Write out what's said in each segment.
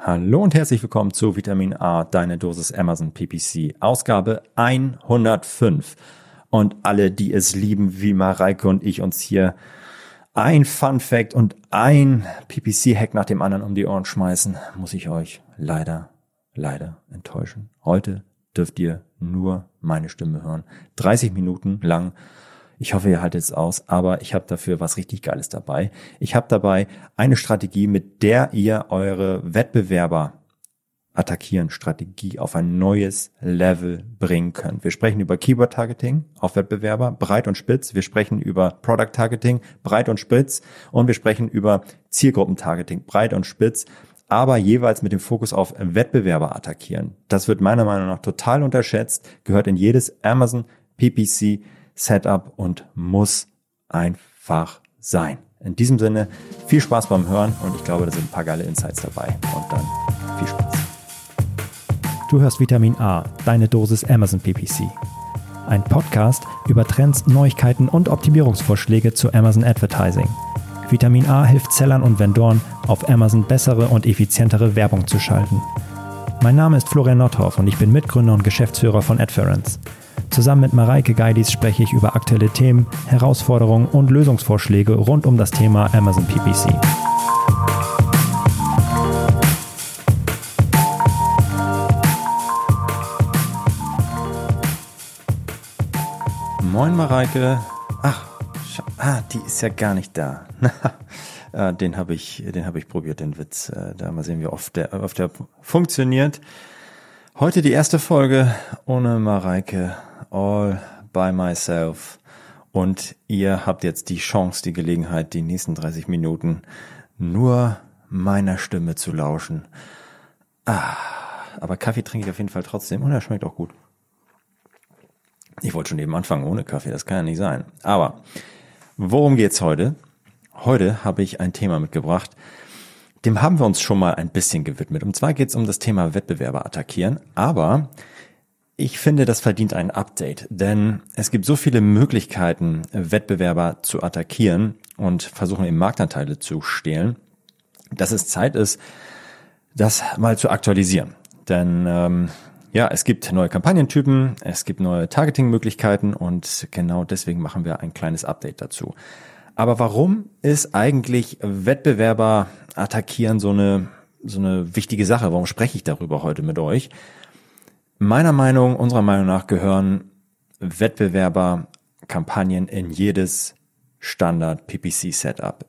Hallo und herzlich willkommen zu Vitamin A, deine Dosis Amazon PPC, Ausgabe 105. Und alle, die es lieben, wie Mareike und ich uns hier ein Fun Fact und ein PPC-Hack nach dem anderen um die Ohren schmeißen, muss ich euch leider, leider enttäuschen. Heute dürft ihr nur meine Stimme hören. 30 Minuten lang ich hoffe, ihr haltet es aus, aber ich habe dafür was richtig Geiles dabei. Ich habe dabei eine Strategie, mit der ihr eure Wettbewerber attackieren Strategie auf ein neues Level bringen könnt. Wir sprechen über Keyword Targeting auf Wettbewerber, breit und spitz. Wir sprechen über Product Targeting, breit und spitz. Und wir sprechen über Zielgruppen Targeting, breit und spitz. Aber jeweils mit dem Fokus auf Wettbewerber attackieren. Das wird meiner Meinung nach total unterschätzt, gehört in jedes Amazon PPC Setup und muss einfach sein. In diesem Sinne, viel Spaß beim Hören und ich glaube, da sind ein paar geile Insights dabei. Und dann viel Spaß. Du hörst Vitamin A, deine Dosis Amazon PPC. Ein Podcast über Trends, Neuigkeiten und Optimierungsvorschläge zu Amazon Advertising. Vitamin A hilft Sellern und Vendoren, auf Amazon bessere und effizientere Werbung zu schalten. Mein Name ist Florian Nordhoff und ich bin Mitgründer und Geschäftsführer von Adference. Zusammen mit Mareike Geidis spreche ich über aktuelle Themen, Herausforderungen und Lösungsvorschläge rund um das Thema Amazon PPC. Moin Mareike. Ach, ah, die ist ja gar nicht da. Äh, den habe ich, den ich probiert, den Witz. Äh, da mal sehen, wie oft der, oft der funktioniert. Heute die erste Folge ohne Mareike all by myself. Und ihr habt jetzt die Chance, die Gelegenheit, die nächsten 30 Minuten nur meiner Stimme zu lauschen. Ah, aber Kaffee trinke ich auf jeden Fall trotzdem und er schmeckt auch gut. Ich wollte schon eben anfangen ohne Kaffee, das kann ja nicht sein. Aber worum geht's heute? Heute habe ich ein Thema mitgebracht, dem haben wir uns schon mal ein bisschen gewidmet. Und zwar geht's um das Thema Wettbewerber attackieren, aber ich finde, das verdient ein Update, denn es gibt so viele Möglichkeiten, Wettbewerber zu attackieren und versuchen eben Marktanteile zu stehlen, dass es Zeit ist, das mal zu aktualisieren. Denn ähm, ja, es gibt neue Kampagnentypen, es gibt neue Targeting-Möglichkeiten und genau deswegen machen wir ein kleines Update dazu. Aber warum ist eigentlich Wettbewerber attackieren so eine, so eine wichtige Sache? Warum spreche ich darüber heute mit euch? Meiner Meinung, unserer Meinung nach gehören Wettbewerberkampagnen in jedes Standard PPC Setup.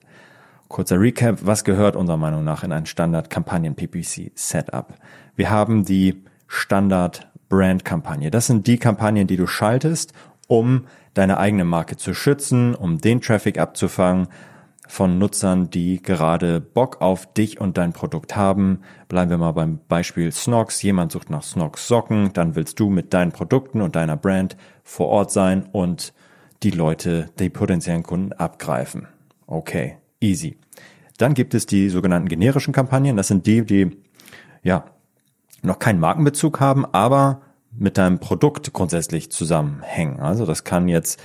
Kurzer Recap, was gehört unserer Meinung nach in ein Standard Kampagnen PPC Setup? Wir haben die Standard Brand Kampagne. Das sind die Kampagnen, die du schaltest, um deine eigene Marke zu schützen, um den Traffic abzufangen, von Nutzern, die gerade Bock auf dich und dein Produkt haben. Bleiben wir mal beim Beispiel Snox. Jemand sucht nach Snox Socken, dann willst du mit deinen Produkten und deiner Brand vor Ort sein und die Leute, die potenziellen Kunden abgreifen. Okay, easy. Dann gibt es die sogenannten generischen Kampagnen. Das sind die, die ja noch keinen Markenbezug haben, aber mit deinem Produkt grundsätzlich zusammenhängen. Also das kann jetzt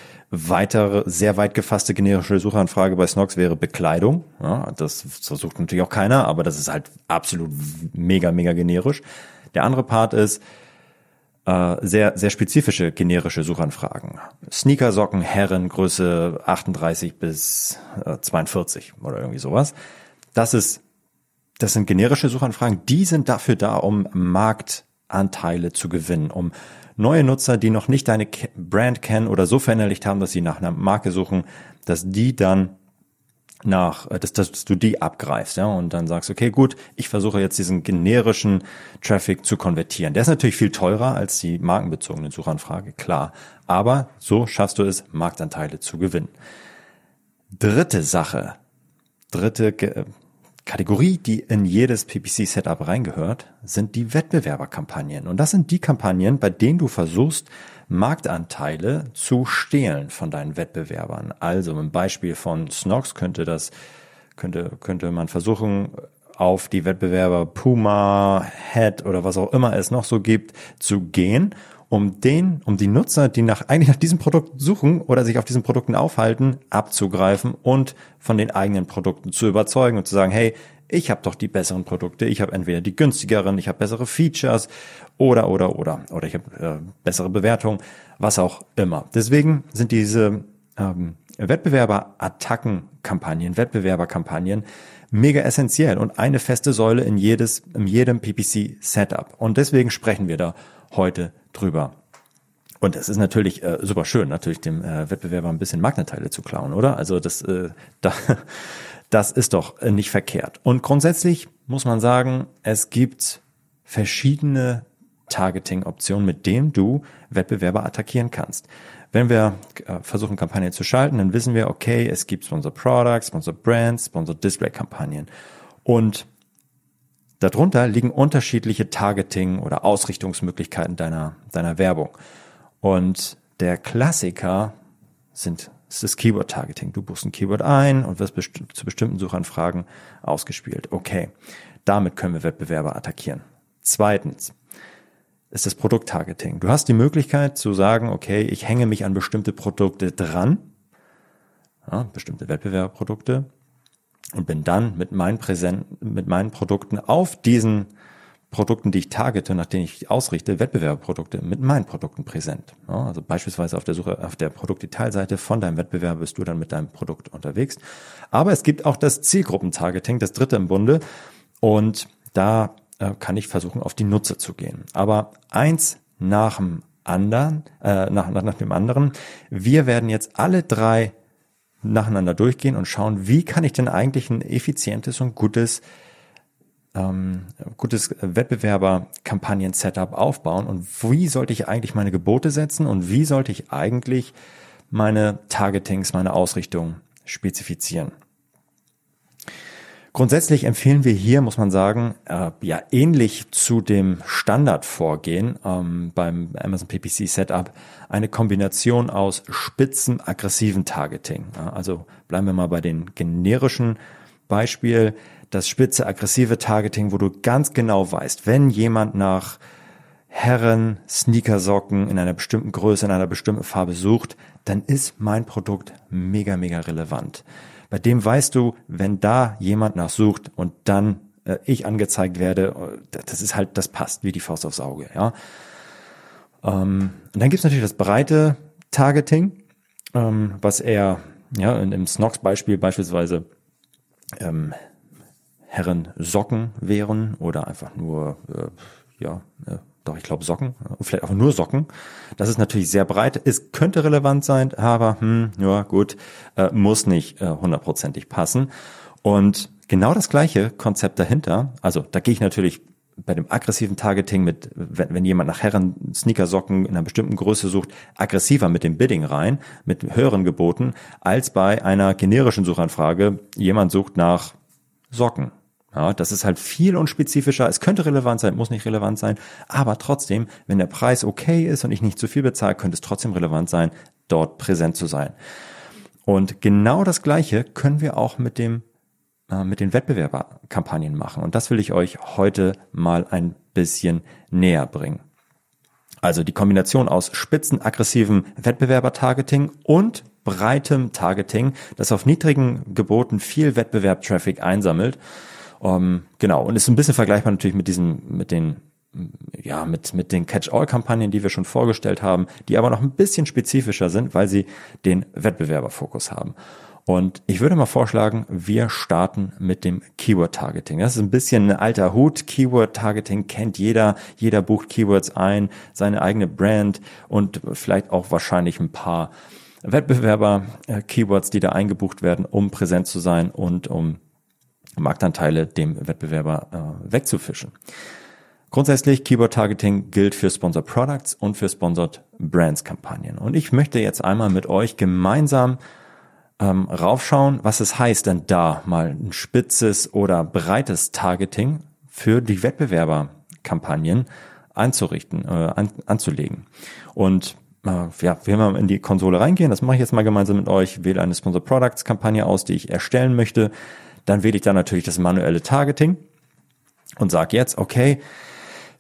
weitere, sehr weit gefasste generische Suchanfrage bei Snox wäre Bekleidung. Ja, das versucht natürlich auch keiner, aber das ist halt absolut mega, mega generisch. Der andere Part ist äh, sehr, sehr spezifische generische Suchanfragen. Sneakersocken, Herren, Größe 38 bis äh, 42 oder irgendwie sowas. Das ist, das sind generische Suchanfragen, die sind dafür da, um Markt Anteile zu gewinnen, um neue Nutzer, die noch nicht deine Brand kennen oder so verinnerlicht haben, dass sie nach einer Marke suchen, dass die dann nach, äh, dass, dass du die abgreifst, ja, und dann sagst, okay, gut, ich versuche jetzt diesen generischen Traffic zu konvertieren. Der ist natürlich viel teurer als die markenbezogene Suchanfrage, klar. Aber so schaffst du es, Marktanteile zu gewinnen. Dritte Sache, dritte Kategorie, die in jedes PPC-Setup reingehört, sind die Wettbewerberkampagnen. Und das sind die Kampagnen, bei denen du versuchst, Marktanteile zu stehlen von deinen Wettbewerbern. Also im Beispiel von Snox könnte das, könnte, könnte man versuchen, auf die Wettbewerber Puma, Head oder was auch immer es noch so gibt, zu gehen um den, um die Nutzer, die nach, eigentlich nach diesem Produkt suchen oder sich auf diesen Produkten aufhalten, abzugreifen und von den eigenen Produkten zu überzeugen und zu sagen, hey, ich habe doch die besseren Produkte, ich habe entweder die günstigeren, ich habe bessere Features oder oder oder oder ich habe äh, bessere Bewertungen, was auch immer. Deswegen sind diese ähm, Wettbewerber-Attacken-Kampagnen, Wettbewerberkampagnen mega essentiell und eine feste Säule in jedes, in jedem PPC-Setup. Und deswegen sprechen wir da heute drüber. Und es ist natürlich äh, super schön, natürlich dem äh, Wettbewerber ein bisschen Marktanteile zu klauen, oder? Also das, äh, da, das ist doch äh, nicht verkehrt. Und grundsätzlich muss man sagen, es gibt verschiedene Targeting-Optionen, mit denen du Wettbewerber attackieren kannst. Wenn wir äh, versuchen, Kampagnen zu schalten, dann wissen wir, okay, es gibt Sponsor Products, Sponsor Brands, Sponsor Display Kampagnen. Und darunter liegen unterschiedliche Targeting- oder Ausrichtungsmöglichkeiten deiner, deiner Werbung. Und der Klassiker sind, ist das Keyword Targeting. Du buchst ein Keyword ein und wirst best zu bestimmten Suchanfragen ausgespielt. Okay. Damit können wir Wettbewerber attackieren. Zweitens, ist das Produkttargeting. Du hast die Möglichkeit zu sagen, okay, ich hänge mich an bestimmte Produkte dran, ja, bestimmte Wettbewerberprodukte und bin dann mit meinen Präsenten, mit meinen Produkten auf diesen Produkten, die ich targete, nach denen ich ausrichte, Wettbewerberprodukte mit meinen Produkten präsent. Ja, also beispielsweise auf der Suche, auf der Produktdetailseite von deinem Wettbewerber bist du dann mit deinem Produkt unterwegs. Aber es gibt auch das Zielgruppentargeting, das dritte im Bunde. Und da äh, kann ich versuchen, auf die Nutzer zu gehen. Aber eins nach dem anderen, äh, nach, nach, nach dem anderen. Wir werden jetzt alle drei nacheinander durchgehen und schauen, wie kann ich denn eigentlich ein effizientes und gutes ähm, gutes Wettbewerber-Kampagnen-Setup aufbauen und wie sollte ich eigentlich meine Gebote setzen und wie sollte ich eigentlich meine Targetings, meine Ausrichtung spezifizieren. Grundsätzlich empfehlen wir hier, muss man sagen, äh, ja ähnlich zu dem Standardvorgehen ähm, beim Amazon PPC Setup eine Kombination aus spitzen, aggressiven Targeting. Ja, also bleiben wir mal bei den generischen Beispiel, das spitze, aggressive Targeting, wo du ganz genau weißt, wenn jemand nach Herren Sneakersocken in einer bestimmten Größe, in einer bestimmten Farbe sucht, dann ist mein Produkt mega, mega relevant. Bei dem weißt du, wenn da jemand nachsucht und dann äh, ich angezeigt werde, äh, das ist halt, das passt wie die Faust aufs Auge, ja. Ähm, und dann gibt's natürlich das breite Targeting, ähm, was eher, ja, in, im Snox-Beispiel beispielsweise ähm, Herren Socken wären oder einfach nur, äh, ja, äh, doch, ich glaube Socken, vielleicht auch nur Socken. Das ist natürlich sehr breit. Es könnte relevant sein, aber hm, ja gut, äh, muss nicht äh, hundertprozentig passen. Und genau das gleiche Konzept dahinter, also da gehe ich natürlich bei dem aggressiven Targeting mit, wenn, wenn jemand nach Herren Sneakersocken in einer bestimmten Größe sucht, aggressiver mit dem Bidding rein, mit höheren Geboten, als bei einer generischen Suchanfrage, jemand sucht nach Socken ja, das ist halt viel unspezifischer. Es könnte relevant sein, muss nicht relevant sein. Aber trotzdem, wenn der Preis okay ist und ich nicht zu viel bezahle, könnte es trotzdem relevant sein, dort präsent zu sein. Und genau das Gleiche können wir auch mit dem äh, mit den Wettbewerberkampagnen machen. Und das will ich euch heute mal ein bisschen näher bringen. Also die Kombination aus spitzen, aggressivem Wettbewerber-Targeting und breitem Targeting, das auf niedrigen Geboten viel Wettbewerb-Traffic einsammelt ähm, genau. Und ist ein bisschen vergleichbar natürlich mit diesen, mit den, ja, mit, mit den Catch-all-Kampagnen, die wir schon vorgestellt haben, die aber noch ein bisschen spezifischer sind, weil sie den Wettbewerberfokus haben. Und ich würde mal vorschlagen, wir starten mit dem Keyword-Targeting. Das ist ein bisschen ein alter Hut. Keyword-Targeting kennt jeder. Jeder bucht Keywords ein, seine eigene Brand und vielleicht auch wahrscheinlich ein paar Wettbewerber-Keywords, die da eingebucht werden, um präsent zu sein und um Marktanteile dem Wettbewerber äh, wegzufischen. Grundsätzlich Keyword Targeting gilt für Sponsored Products und für Sponsored Brands Kampagnen. Und ich möchte jetzt einmal mit euch gemeinsam ähm, raufschauen, was es heißt denn da mal ein spitzes oder breites Targeting für die Wettbewerberkampagnen einzurichten, äh, an, anzulegen. Und äh, ja, wir mal in die Konsole reingehen, das mache ich jetzt mal gemeinsam mit euch, wähle eine Sponsored Products Kampagne aus, die ich erstellen möchte. Dann wähle ich dann natürlich das manuelle Targeting und sage jetzt, okay,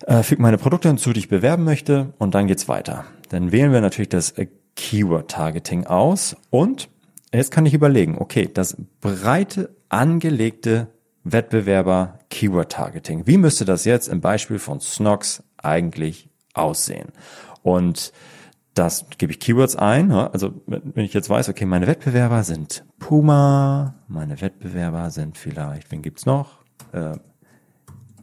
äh, füge meine Produkte hinzu, die ich bewerben möchte und dann geht's weiter. Dann wählen wir natürlich das äh, Keyword Targeting aus und jetzt kann ich überlegen, okay, das breite angelegte Wettbewerber Keyword Targeting. Wie müsste das jetzt im Beispiel von Snox eigentlich aussehen? Und das gebe ich Keywords ein. Also wenn ich jetzt weiß, okay, meine Wettbewerber sind Puma, meine Wettbewerber sind vielleicht, wen gibt's noch? Äh,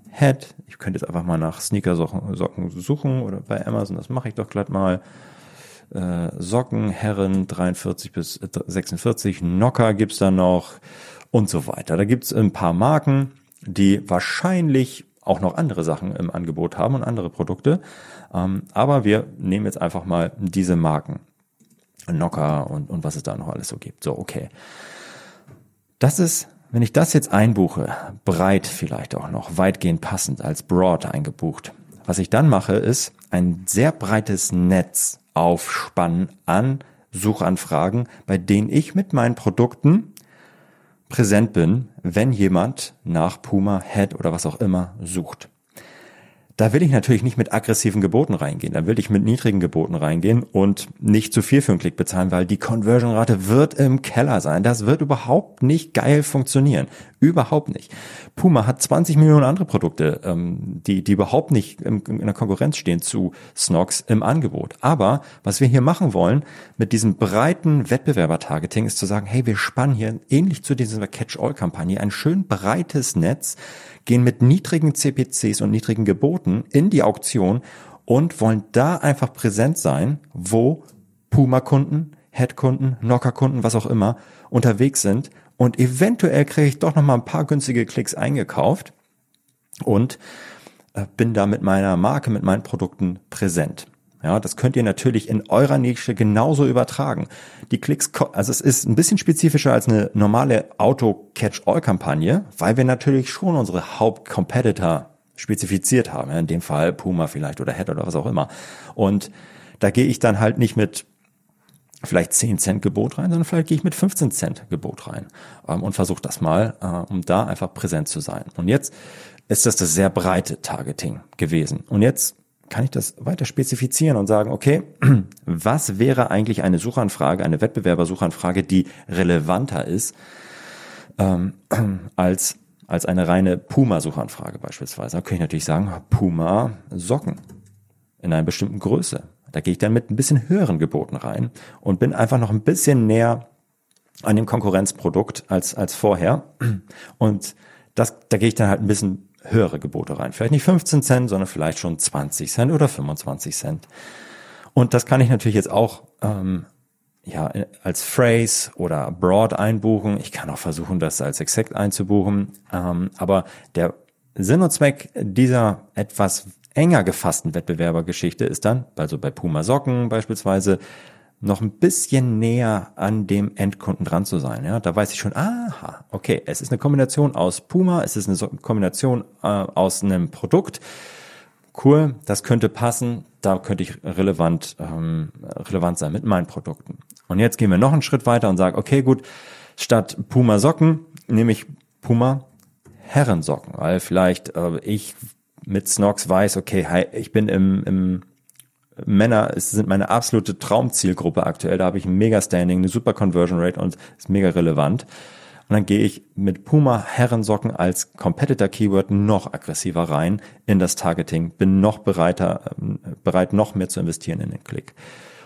Head. Ich könnte jetzt einfach mal nach Sneaker-Socken suchen oder bei Amazon, das mache ich doch glatt mal. Äh, Socken, Herren 43 bis 46, Nocker gibt's da noch und so weiter. Da gibt's ein paar Marken, die wahrscheinlich auch noch andere Sachen im Angebot haben und andere Produkte. Ähm, aber wir nehmen jetzt einfach mal diese Marken. Nocker und, und was es da noch alles so gibt. So, okay. Das ist, wenn ich das jetzt einbuche, breit vielleicht auch noch, weitgehend passend als Broad eingebucht. Was ich dann mache, ist ein sehr breites Netz aufspannen an Suchanfragen, bei denen ich mit meinen Produkten präsent bin, wenn jemand nach Puma, Head oder was auch immer sucht. Da will ich natürlich nicht mit aggressiven Geboten reingehen. Da will ich mit niedrigen Geboten reingehen und nicht zu viel für einen Klick bezahlen, weil die Conversion-Rate wird im Keller sein. Das wird überhaupt nicht geil funktionieren. Überhaupt nicht. Puma hat 20 Millionen andere Produkte, ähm, die, die überhaupt nicht in, in der Konkurrenz stehen zu Snox im Angebot. Aber was wir hier machen wollen mit diesem breiten Wettbewerber-Targeting ist zu sagen, hey, wir spannen hier ähnlich zu dieser Catch-all-Kampagne ein schön breites Netz, gehen mit niedrigen CPCs und niedrigen Geboten in die Auktion und wollen da einfach präsent sein, wo Puma-Kunden, Head-Kunden, Knocker-Kunden, was auch immer, unterwegs sind. Und eventuell kriege ich doch noch mal ein paar günstige Klicks eingekauft und äh, bin da mit meiner Marke, mit meinen Produkten präsent. Ja, das könnt ihr natürlich in eurer Nische genauso übertragen. Die Klicks, also es ist ein bisschen spezifischer als eine normale Auto-Catch-All-Kampagne, weil wir natürlich schon unsere Haupt-Competitor spezifiziert haben. In dem Fall Puma vielleicht oder Head oder was auch immer. Und da gehe ich dann halt nicht mit vielleicht 10 Cent Gebot rein, sondern vielleicht gehe ich mit 15 Cent Gebot rein ähm, und versuche das mal, äh, um da einfach präsent zu sein. Und jetzt ist das das sehr breite Targeting gewesen. Und jetzt kann ich das weiter spezifizieren und sagen, okay, was wäre eigentlich eine Suchanfrage, eine Wettbewerbersuchanfrage, die relevanter ist ähm, als, als eine reine Puma-Suchanfrage beispielsweise. Da könnte ich natürlich sagen, Puma Socken in einer bestimmten Größe. Da gehe ich dann mit ein bisschen höheren Geboten rein und bin einfach noch ein bisschen näher an dem Konkurrenzprodukt als, als vorher. Und das, da gehe ich dann halt ein bisschen höhere Gebote rein. Vielleicht nicht 15 Cent, sondern vielleicht schon 20 Cent oder 25 Cent. Und das kann ich natürlich jetzt auch ähm, ja, als Phrase oder Broad einbuchen. Ich kann auch versuchen, das als Exact einzubuchen. Ähm, aber der Sinn und Zweck dieser etwas enger gefassten Wettbewerbergeschichte ist dann, also bei Puma Socken beispielsweise, noch ein bisschen näher an dem Endkunden dran zu sein. Ja, da weiß ich schon, aha, okay, es ist eine Kombination aus Puma, es ist eine Kombination äh, aus einem Produkt. Cool, das könnte passen, da könnte ich relevant, ähm, relevant sein mit meinen Produkten. Und jetzt gehen wir noch einen Schritt weiter und sagen, okay, gut, statt Puma Socken nehme ich Puma Herrensocken, weil vielleicht äh, ich mit Snox weiß, okay, hi, ich bin im, im Männer sind meine absolute Traumzielgruppe aktuell. Da habe ich ein mega Standing, eine super Conversion Rate und ist mega relevant. Und dann gehe ich mit Puma Herrensocken als Competitor Keyword noch aggressiver rein in das Targeting, bin noch bereiter, bereit, noch mehr zu investieren in den Klick.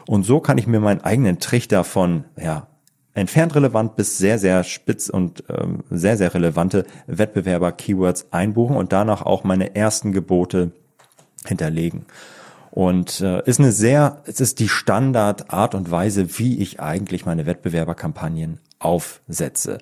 Und so kann ich mir meinen eigenen Trichter von, ja, entfernt relevant bis sehr, sehr spitz und ähm, sehr, sehr relevante Wettbewerber-Keywords einbuchen und danach auch meine ersten Gebote hinterlegen. Und äh, ist eine sehr, es ist die Standardart und Weise, wie ich eigentlich meine Wettbewerberkampagnen aufsetze.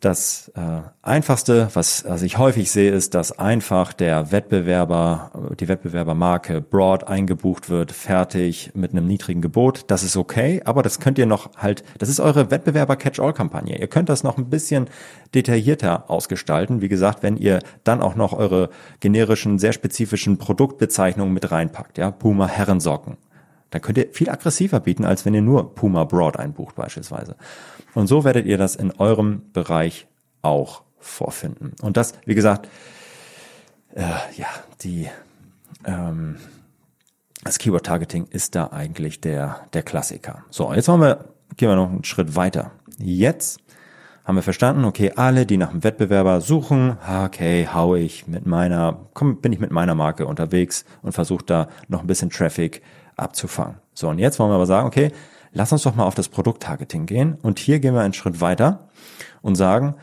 Das äh, einfachste, was, was ich häufig sehe, ist, dass einfach der Wettbewerber, die Wettbewerbermarke broad eingebucht wird, fertig mit einem niedrigen Gebot. Das ist okay, aber das könnt ihr noch halt, das ist eure Wettbewerber-Catch-all-Kampagne. Ihr könnt das noch ein bisschen detaillierter ausgestalten. Wie gesagt, wenn ihr dann auch noch eure generischen, sehr spezifischen Produktbezeichnungen mit reinpackt, ja, Puma Herrensocken. Dann könnt ihr viel aggressiver bieten, als wenn ihr nur Puma Broad einbucht beispielsweise. Und so werdet ihr das in eurem Bereich auch vorfinden. Und das, wie gesagt, äh, ja, die ähm, das Keyword Targeting ist da eigentlich der der Klassiker. So, jetzt wollen wir gehen wir noch einen Schritt weiter. Jetzt haben wir verstanden, okay, alle, die nach einem Wettbewerber suchen, okay, hau ich mit meiner, komm, bin ich mit meiner Marke unterwegs und versuche da noch ein bisschen Traffic abzufangen. So, und jetzt wollen wir aber sagen, okay, lass uns doch mal auf das Produkttargeting gehen. Und hier gehen wir einen Schritt weiter und sagen,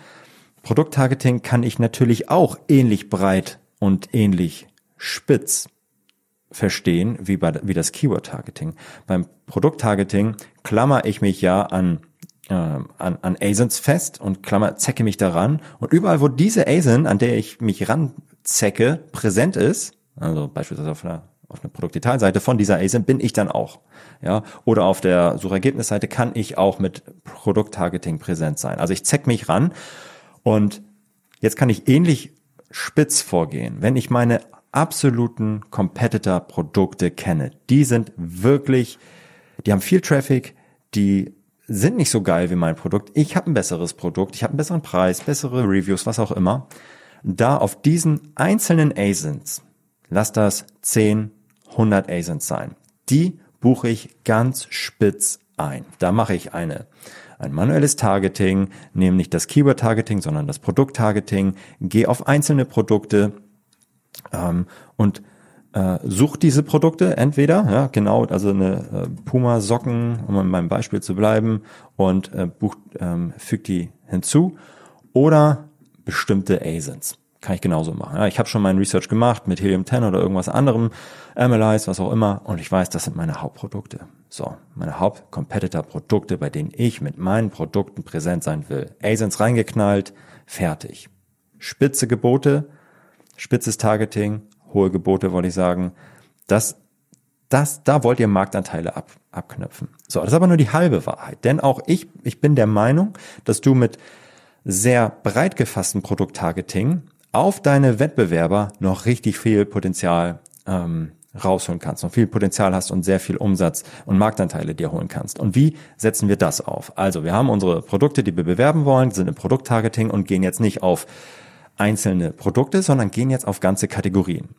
Produkttargeting kann ich natürlich auch ähnlich breit und ähnlich spitz verstehen wie, bei, wie das Keyword-Targeting. Beim Produkttargeting klammer ich mich ja an äh, an, an ASINs fest und klammer, zecke mich daran. Und überall, wo diese ASIN, an der ich mich ranzecke, präsent ist, also beispielsweise auf einer, auf einer Produktdetailseite von dieser ASIN, bin ich dann auch. Ja, oder auf der Suchergebnisseite kann ich auch mit Produkttargeting präsent sein. Also ich zeck mich ran und jetzt kann ich ähnlich spitz vorgehen. Wenn ich meine absoluten Competitor-Produkte kenne, die sind wirklich, die haben viel Traffic, die sind nicht so geil wie mein Produkt. Ich habe ein besseres Produkt, ich habe einen besseren Preis, bessere Reviews, was auch immer. Da auf diesen einzelnen ASINs, lass das 10, 100 ASINs sein, die buche ich ganz spitz ein. Da mache ich eine ein manuelles Targeting, nehme nicht das Keyword-Targeting, sondern das Produkt-Targeting, gehe auf einzelne Produkte ähm, und äh, sucht diese Produkte entweder, ja, genau, also eine äh, Puma-Socken, um in meinem Beispiel zu bleiben, und äh, bucht, ähm, fügt die hinzu, oder bestimmte ASINs. Kann ich genauso machen. Ja, ich habe schon mein Research gemacht mit Helium 10 oder irgendwas anderem, Analyze, was auch immer, und ich weiß, das sind meine Hauptprodukte. So, meine Haupt-Competitor-Produkte, bei denen ich mit meinen Produkten präsent sein will. ASINs reingeknallt, fertig. Spitze Gebote, spitzes Targeting, hohe Gebote, wollte ich sagen. Das, das, da wollt ihr Marktanteile ab, abknöpfen. So, das ist aber nur die halbe Wahrheit. Denn auch ich, ich bin der Meinung, dass du mit sehr breit gefassten Produkttargeting auf deine Wettbewerber noch richtig viel Potenzial ähm, rausholen kannst und viel Potenzial hast und sehr viel Umsatz und Marktanteile dir holen kannst. Und wie setzen wir das auf? Also wir haben unsere Produkte, die wir bewerben wollen, sind im Produkttargeting und gehen jetzt nicht auf einzelne Produkte, sondern gehen jetzt auf ganze Kategorien.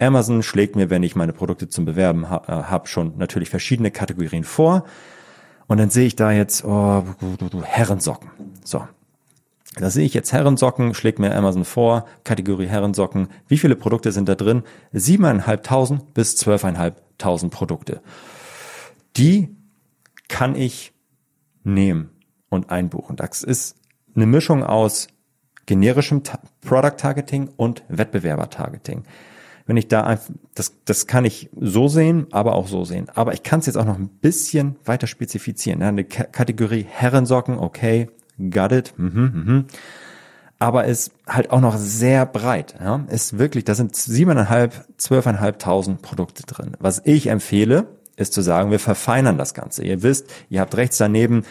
Amazon schlägt mir, wenn ich meine Produkte zum Bewerben ha äh, habe, schon natürlich verschiedene Kategorien vor. Und dann sehe ich da jetzt oh, Herrensocken. So. Da sehe ich jetzt Herrensocken, schlägt mir Amazon vor, Kategorie Herrensocken. Wie viele Produkte sind da drin? 7.500 bis 12.500 Produkte. Die kann ich nehmen und einbuchen. Das ist eine Mischung aus generischem Ta Product Targeting und Wettbewerber Targeting. Wenn ich da einfach, das, das kann ich so sehen, aber auch so sehen. Aber ich kann es jetzt auch noch ein bisschen weiter spezifizieren. Eine K Kategorie Herrensocken, okay, got it. Mhm, mhm. Aber ist halt auch noch sehr breit. Ja? Ist wirklich, da sind siebeneinhalb, zwölfeinhalbtausend Produkte drin. Was ich empfehle, ist zu sagen, wir verfeinern das Ganze. Ihr wisst, ihr habt rechts daneben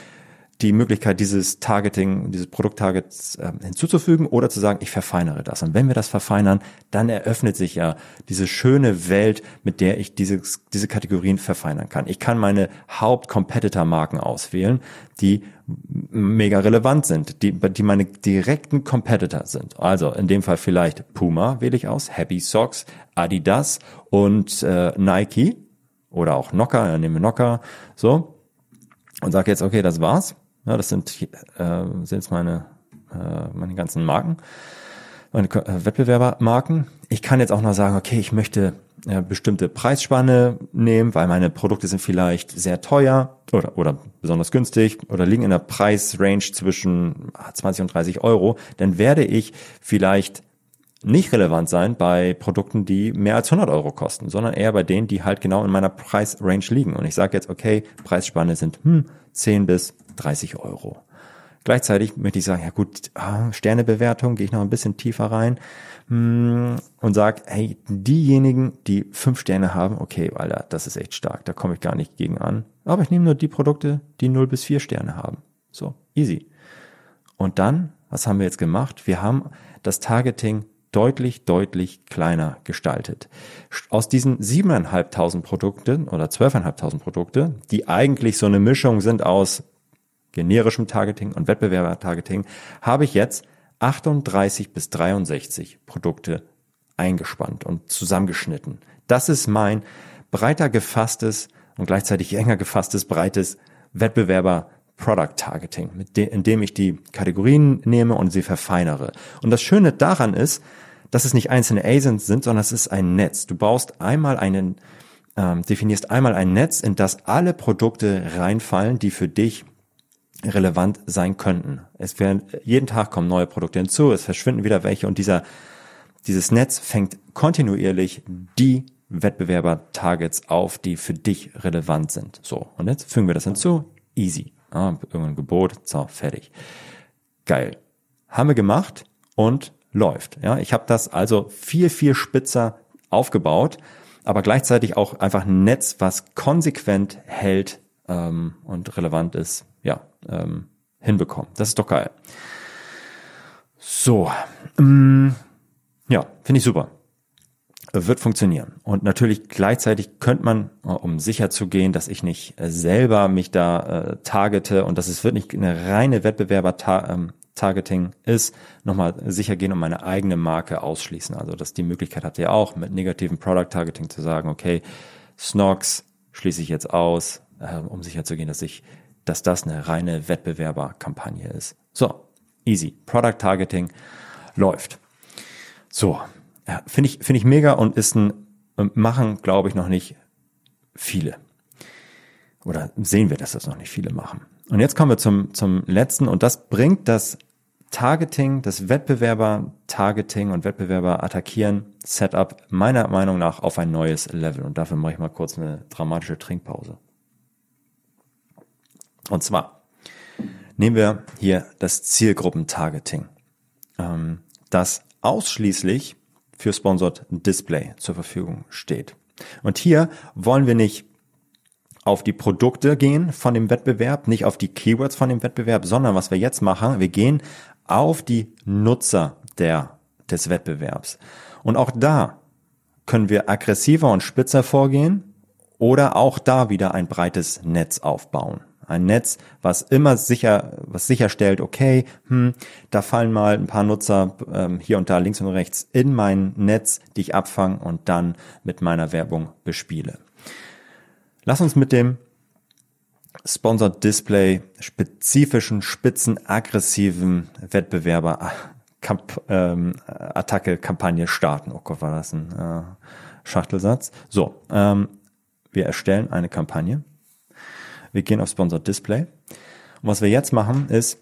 die Möglichkeit, dieses Targeting, dieses Produkttargets äh, hinzuzufügen oder zu sagen, ich verfeinere das. Und wenn wir das verfeinern, dann eröffnet sich ja diese schöne Welt, mit der ich diese, diese Kategorien verfeinern kann. Ich kann meine Haupt-Competitor-Marken auswählen, die mega relevant sind, die, die meine direkten Competitor sind. Also in dem Fall vielleicht Puma wähle ich aus, Happy Socks, Adidas und äh, Nike oder auch Nocker, ja, nehmen wir Nocker, so. Und sage jetzt, okay, das war's. Ja, das sind, äh, sind jetzt meine, äh, meine ganzen Marken, meine äh, Wettbewerbermarken. Ich kann jetzt auch noch sagen, okay, ich möchte äh, bestimmte Preisspanne nehmen, weil meine Produkte sind vielleicht sehr teuer oder, oder besonders günstig oder liegen in der Preisrange zwischen 20 und 30 Euro, dann werde ich vielleicht nicht relevant sein bei Produkten, die mehr als 100 Euro kosten, sondern eher bei denen, die halt genau in meiner Preisrange liegen. Und ich sage jetzt, okay, Preisspanne sind hm, 10 bis 30 Euro. Gleichzeitig möchte ich sagen, ja gut, ah, Sternebewertung, gehe ich noch ein bisschen tiefer rein hm, und sage, hey, diejenigen, die fünf Sterne haben, okay, Alter, das ist echt stark, da komme ich gar nicht gegen an. Aber ich nehme nur die Produkte, die 0 bis 4 Sterne haben. So, easy. Und dann, was haben wir jetzt gemacht? Wir haben das Targeting deutlich, deutlich kleiner gestaltet. Aus diesen 7.500 Produkten oder 12.500 Produkte, die eigentlich so eine Mischung sind aus generischem Targeting und Wettbewerber-Targeting, habe ich jetzt 38 bis 63 Produkte eingespannt und zusammengeschnitten. Das ist mein breiter gefasstes und gleichzeitig enger gefasstes, breites Wettbewerber Product Targeting, indem ich die Kategorien nehme und sie verfeinere. Und das Schöne daran ist, dass es nicht einzelne ASINs sind, sondern es ist ein Netz. Du baust einmal einen, ähm, definierst einmal ein Netz, in das alle Produkte reinfallen, die für dich relevant sein könnten. Es werden, jeden Tag kommen neue Produkte hinzu, es verschwinden wieder welche und dieser, dieses Netz fängt kontinuierlich die Wettbewerber-Targets auf, die für dich relevant sind. So. Und jetzt fügen wir das hinzu. Easy. Ah, irgendein Gebot. So, fertig. Geil. Haben wir gemacht und läuft. Ja, ich habe das also viel, viel spitzer aufgebaut, aber gleichzeitig auch einfach ein Netz, was konsequent hält ähm, und relevant ist, ja, ähm, hinbekommen. Das ist doch geil. So, ähm, ja, finde ich super. Wird funktionieren. Und natürlich gleichzeitig könnte man, um sicher zu gehen, dass ich nicht äh, selber mich da äh, targete und dass es wirklich eine reine Wettbewerber-Targeting ist, nochmal sicher gehen und meine eigene Marke ausschließen. Also dass die Möglichkeit habt ihr auch, mit negativen Product-Targeting zu sagen, okay, Snox schließe ich jetzt aus, äh, um sicher zu gehen, dass ich dass das eine reine Wettbewerberkampagne ist. So, easy. Product Targeting läuft. So, ja, finde ich, finde ich mega und ist ein, machen, glaube ich, noch nicht viele. Oder sehen wir, dass das noch nicht viele machen. Und jetzt kommen wir zum, zum letzten und das bringt das Targeting, das Wettbewerber-Targeting und Wettbewerber-Attackieren-Setup meiner Meinung nach auf ein neues Level. Und dafür mache ich mal kurz eine dramatische Trinkpause. Und zwar nehmen wir hier das Zielgruppentargeting, ähm, das ausschließlich für Sponsored Display zur Verfügung steht. Und hier wollen wir nicht auf die Produkte gehen von dem Wettbewerb, nicht auf die Keywords von dem Wettbewerb, sondern was wir jetzt machen, wir gehen auf die Nutzer der, des Wettbewerbs. Und auch da können wir aggressiver und spitzer vorgehen oder auch da wieder ein breites Netz aufbauen. Ein Netz, was immer sicher, was sicherstellt, okay, hm, da fallen mal ein paar Nutzer ähm, hier und da links und rechts in mein Netz, die ich abfange und dann mit meiner Werbung bespiele. Lass uns mit dem Sponsored Display spezifischen, spitzen, aggressiven Wettbewerber äh, Kamp ähm, Attacke-Kampagne starten. Oh Gott, war das ein äh, Schachtelsatz? So, ähm, wir erstellen eine Kampagne wir gehen auf Sponsored Display. Und was wir jetzt machen, ist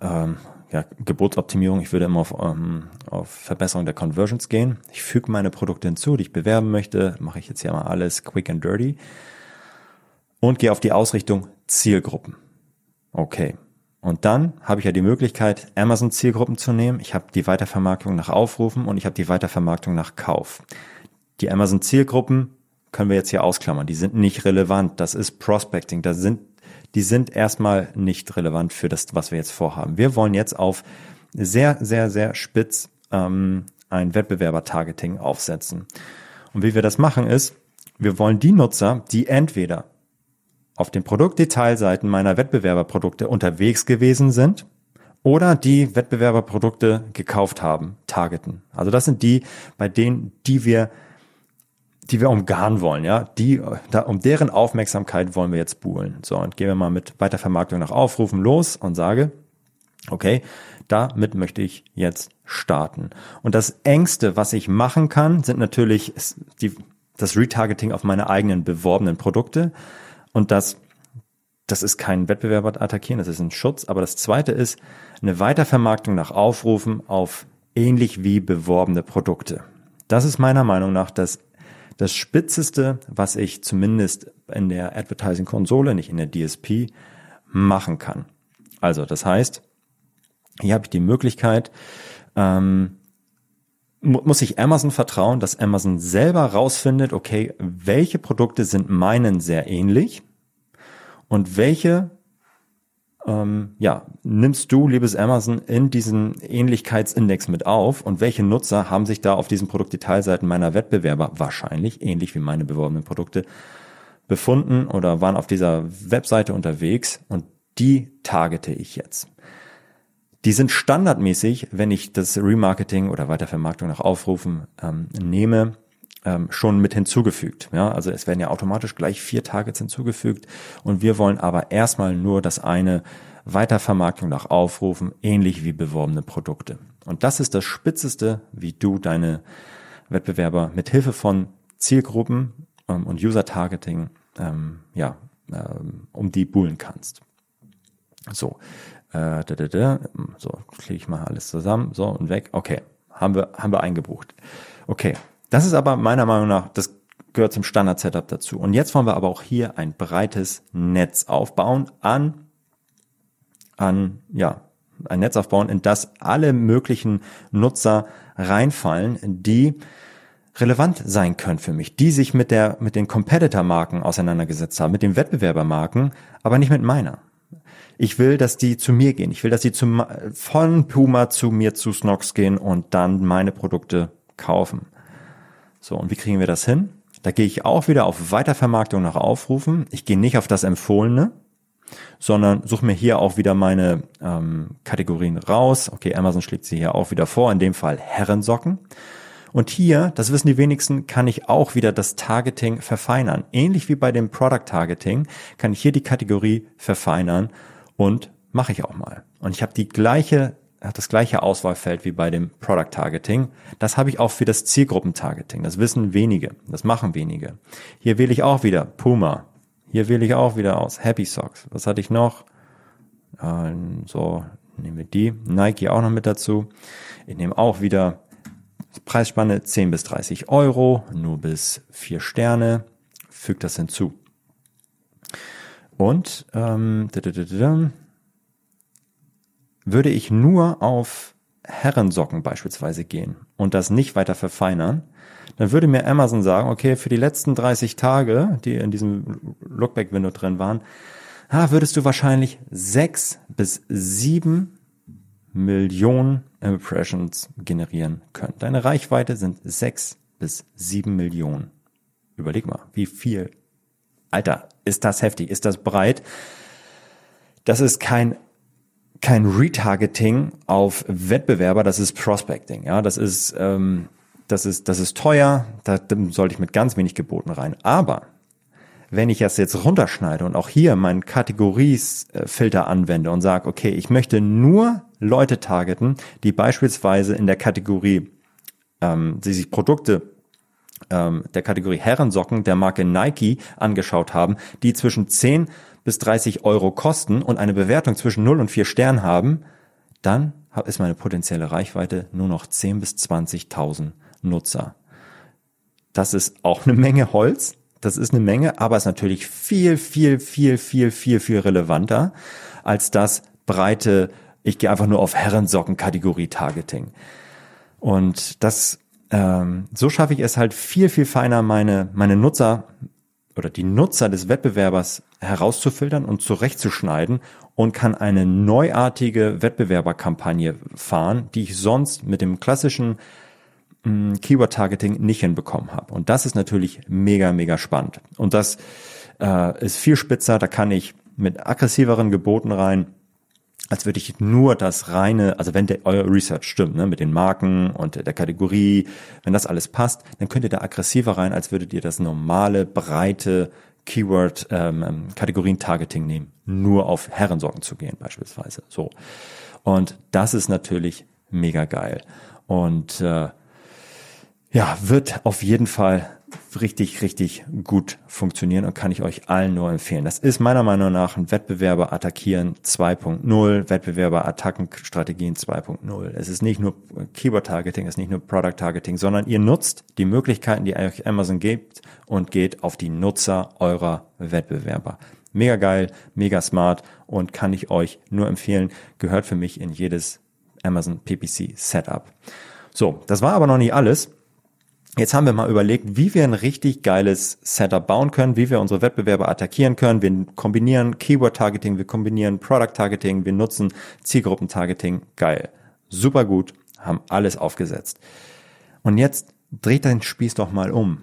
ähm, ja, Gebotsoptimierung. Ich würde immer auf, ähm, auf Verbesserung der Conversions gehen. Ich füge meine Produkte hinzu, die ich bewerben möchte. Mache ich jetzt hier mal alles quick and dirty. Und gehe auf die Ausrichtung Zielgruppen. Okay. Und dann habe ich ja die Möglichkeit, Amazon-Zielgruppen zu nehmen. Ich habe die Weitervermarktung nach Aufrufen und ich habe die Weitervermarktung nach Kauf. Die Amazon-Zielgruppen können wir jetzt hier ausklammern. Die sind nicht relevant. Das ist Prospecting. Da sind, die sind erstmal nicht relevant für das, was wir jetzt vorhaben. Wir wollen jetzt auf sehr, sehr, sehr spitz ähm, ein Wettbewerber-Targeting aufsetzen. Und wie wir das machen ist, wir wollen die Nutzer, die entweder auf den Produktdetailseiten meiner Wettbewerberprodukte unterwegs gewesen sind oder die Wettbewerberprodukte gekauft haben, targeten. Also das sind die, bei denen, die wir die wir umgarnen wollen, ja, die, da, um deren Aufmerksamkeit wollen wir jetzt buhlen. So, und gehen wir mal mit Weitervermarktung nach Aufrufen los und sage, okay, damit möchte ich jetzt starten. Und das engste, was ich machen kann, sind natürlich die, das Retargeting auf meine eigenen beworbenen Produkte. Und das, das ist kein Wettbewerber attackieren, das ist ein Schutz. Aber das zweite ist eine Weitervermarktung nach Aufrufen auf ähnlich wie beworbene Produkte. Das ist meiner Meinung nach das das Spitzeste, was ich zumindest in der Advertising-Konsole, nicht in der DSP, machen kann. Also das heißt, hier habe ich die Möglichkeit, ähm, muss ich Amazon vertrauen, dass Amazon selber rausfindet, okay, welche Produkte sind meinen sehr ähnlich und welche ähm, ja, nimmst du, liebes Amazon, in diesen Ähnlichkeitsindex mit auf und welche Nutzer haben sich da auf diesen Produktdetailseiten meiner Wettbewerber wahrscheinlich, ähnlich wie meine beworbenen Produkte, befunden oder waren auf dieser Webseite unterwegs und die targete ich jetzt. Die sind standardmäßig, wenn ich das Remarketing oder Weitervermarktung nach Aufrufen ähm, nehme, ähm, schon mit hinzugefügt. Ja, also es werden ja automatisch gleich vier Targets hinzugefügt und wir wollen aber erstmal nur das eine Weitervermarktung nach Aufrufen, ähnlich wie beworbene Produkte. Und das ist das Spitzeste, wie du deine Wettbewerber mit Hilfe von Zielgruppen ähm, und User-Targeting ähm, ja, ähm, um die buhlen kannst. So, äh, da, da, da, so klicke ich mal alles zusammen, so und weg. Okay, haben wir haben wir eingebucht. Okay, das ist aber meiner Meinung nach das gehört zum Standard-Setup dazu. Und jetzt wollen wir aber auch hier ein breites Netz aufbauen an an, ja, ein Netz aufbauen, in das alle möglichen Nutzer reinfallen, die relevant sein können für mich, die sich mit der, mit den Competitor-Marken auseinandergesetzt haben, mit den Wettbewerbermarken, aber nicht mit meiner. Ich will, dass die zu mir gehen. Ich will, dass die zum, von Puma zu mir zu Snox gehen und dann meine Produkte kaufen. So, und wie kriegen wir das hin? Da gehe ich auch wieder auf Weitervermarktung nach Aufrufen. Ich gehe nicht auf das Empfohlene, sondern suche mir hier auch wieder meine ähm, Kategorien raus. Okay, Amazon schlägt sie hier auch wieder vor, in dem Fall Herrensocken. Und hier, das wissen die wenigsten, kann ich auch wieder das Targeting verfeinern. Ähnlich wie bei dem Product Targeting kann ich hier die Kategorie verfeinern und mache ich auch mal. Und ich habe die gleiche hat das gleiche Auswahlfeld wie bei dem Product Targeting. Das habe ich auch für das Zielgruppentargeting. Das wissen wenige. Das machen wenige. Hier wähle ich auch wieder Puma, hier wähle ich auch wieder aus. Happy Socks. Was hatte ich noch? Äh, so, nehmen wir die. Nike auch noch mit dazu. Ich nehme auch wieder Preisspanne 10 bis 30 Euro, nur bis 4 Sterne. Fügt das hinzu. Und ähm, würde ich nur auf Herrensocken beispielsweise gehen und das nicht weiter verfeinern, dann würde mir Amazon sagen, okay, für die letzten 30 Tage, die in diesem Lookback-Window drin waren, ah, würdest du wahrscheinlich sechs bis sieben Millionen Impressions generieren können. Deine Reichweite sind sechs bis sieben Millionen. Überleg mal, wie viel. Alter, ist das heftig, ist das breit? Das ist kein kein Retargeting auf Wettbewerber, das ist Prospecting. Ja, das ist ähm, das ist, das ist teuer, da sollte ich mit ganz wenig Geboten rein. Aber wenn ich das jetzt runterschneide und auch hier meinen Kategoriefilter anwende und sage, okay, ich möchte nur Leute targeten, die beispielsweise in der Kategorie, ähm, die sich Produkte ähm, der Kategorie Herrensocken der Marke Nike angeschaut haben, die zwischen 10 bis 30 Euro kosten und eine Bewertung zwischen 0 und 4 Sternen haben, dann ist meine potenzielle Reichweite nur noch 10 bis 20.000 Nutzer. Das ist auch eine Menge Holz. Das ist eine Menge, aber ist natürlich viel, viel, viel, viel, viel, viel relevanter als das breite, ich gehe einfach nur auf Herrensocken-Kategorie Targeting. Und das, ähm, so schaffe ich es halt viel, viel feiner, meine, meine Nutzer oder die Nutzer des Wettbewerbers herauszufiltern und zurechtzuschneiden und kann eine neuartige Wettbewerberkampagne fahren, die ich sonst mit dem klassischen Keyword-Targeting nicht hinbekommen habe. Und das ist natürlich mega, mega spannend. Und das äh, ist viel spitzer, da kann ich mit aggressiveren Geboten rein, als würde ich nur das reine, also wenn der, euer Research stimmt, ne, mit den Marken und der Kategorie, wenn das alles passt, dann könnt ihr da aggressiver rein, als würdet ihr das normale, breite Keyword ähm, ähm Kategorien-Targeting nehmen, nur auf Herrensorgen zu gehen beispielsweise. So. Und das ist natürlich mega geil. Und äh, ja, wird auf jeden Fall richtig, richtig gut funktionieren und kann ich euch allen nur empfehlen. Das ist meiner Meinung nach ein Wettbewerber attackieren 2.0, Wettbewerber Attackenstrategien 2.0. Es ist nicht nur Keyword Targeting, es ist nicht nur Product Targeting, sondern ihr nutzt die Möglichkeiten, die euch Amazon gibt und geht auf die Nutzer eurer Wettbewerber. Mega geil, mega smart und kann ich euch nur empfehlen, gehört für mich in jedes Amazon PPC Setup. So, das war aber noch nicht alles. Jetzt haben wir mal überlegt, wie wir ein richtig geiles Setup bauen können, wie wir unsere Wettbewerber attackieren können. Wir kombinieren Keyword-Targeting, wir kombinieren Product-Targeting, wir nutzen Zielgruppen-Targeting. Geil. Super gut, haben alles aufgesetzt. Und jetzt dreht dein Spieß doch mal um.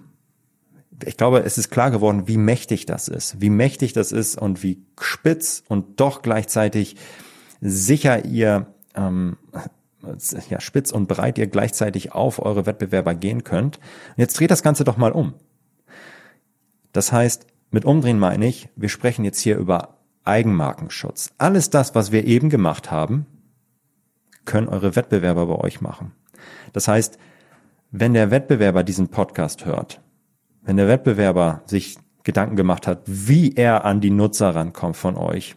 Ich glaube, es ist klar geworden, wie mächtig das ist, wie mächtig das ist und wie spitz und doch gleichzeitig sicher ihr ähm, ja, spitz und breit ihr gleichzeitig auf eure Wettbewerber gehen könnt. Und jetzt dreht das Ganze doch mal um. Das heißt, mit umdrehen meine ich, wir sprechen jetzt hier über Eigenmarkenschutz. Alles das, was wir eben gemacht haben, können eure Wettbewerber bei euch machen. Das heißt, wenn der Wettbewerber diesen Podcast hört, wenn der Wettbewerber sich Gedanken gemacht hat, wie er an die Nutzer rankommt von euch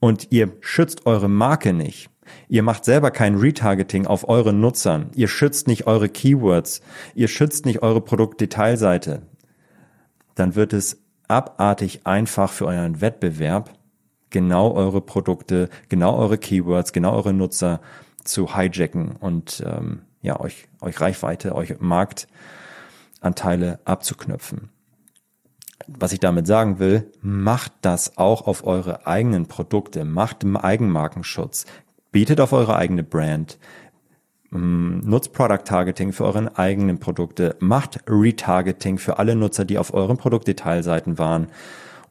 und ihr schützt eure Marke nicht, ihr macht selber kein Retargeting auf eure Nutzern, ihr schützt nicht eure Keywords, ihr schützt nicht eure Produktdetailseite, dann wird es abartig einfach für euren Wettbewerb, genau eure Produkte, genau eure Keywords, genau eure Nutzer zu hijacken und ähm, ja, euch, euch Reichweite, euch Marktanteile abzuknüpfen. Was ich damit sagen will, macht das auch auf eure eigenen Produkte, macht Eigenmarkenschutz, bietet auf eure eigene Brand, ähm, nutzt Product Targeting für euren eigenen Produkte, macht Retargeting für alle Nutzer, die auf euren Produktdetailseiten waren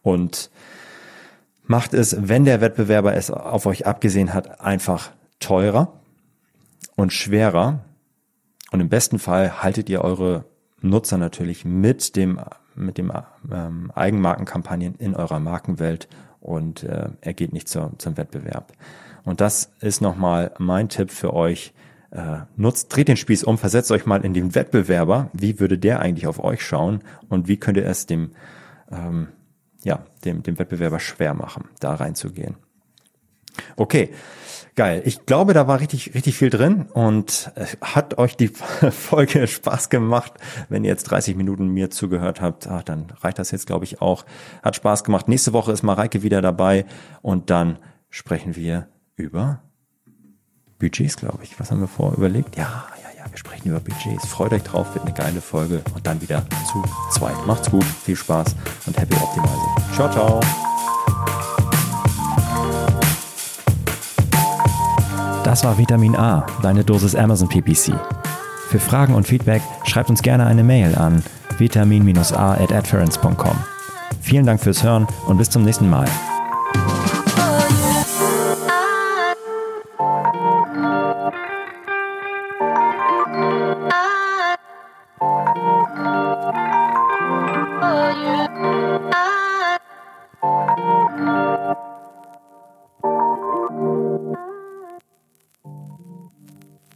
und macht es, wenn der Wettbewerber es auf euch abgesehen hat, einfach teurer und schwerer. Und im besten Fall haltet ihr eure Nutzer natürlich mit dem mit dem ähm, Eigenmarkenkampagnen in eurer Markenwelt und äh, er geht nicht zur, zum Wettbewerb. Und das ist nochmal mein Tipp für euch, äh, nutzt, dreht den Spieß um, versetzt euch mal in den Wettbewerber. Wie würde der eigentlich auf euch schauen und wie könnt ihr es dem, ähm, ja, dem, dem Wettbewerber schwer machen, da reinzugehen? Okay, geil. Ich glaube, da war richtig, richtig viel drin und hat euch die Folge Spaß gemacht. Wenn ihr jetzt 30 Minuten mir zugehört habt, ach, dann reicht das jetzt, glaube ich, auch. Hat Spaß gemacht. Nächste Woche ist Mareike wieder dabei und dann sprechen wir über Budgets, glaube ich. Was haben wir vor überlegt? Ja, ja, ja, wir sprechen über Budgets. Freut euch drauf, wird eine geile Folge und dann wieder zu zweit. Macht's gut, viel Spaß und happy optimizing. Ciao, ciao. Das war Vitamin A, deine Dosis Amazon PPC. Für Fragen und Feedback schreibt uns gerne eine Mail an vitamin-a at. Vielen Dank fürs Hören und bis zum nächsten Mal.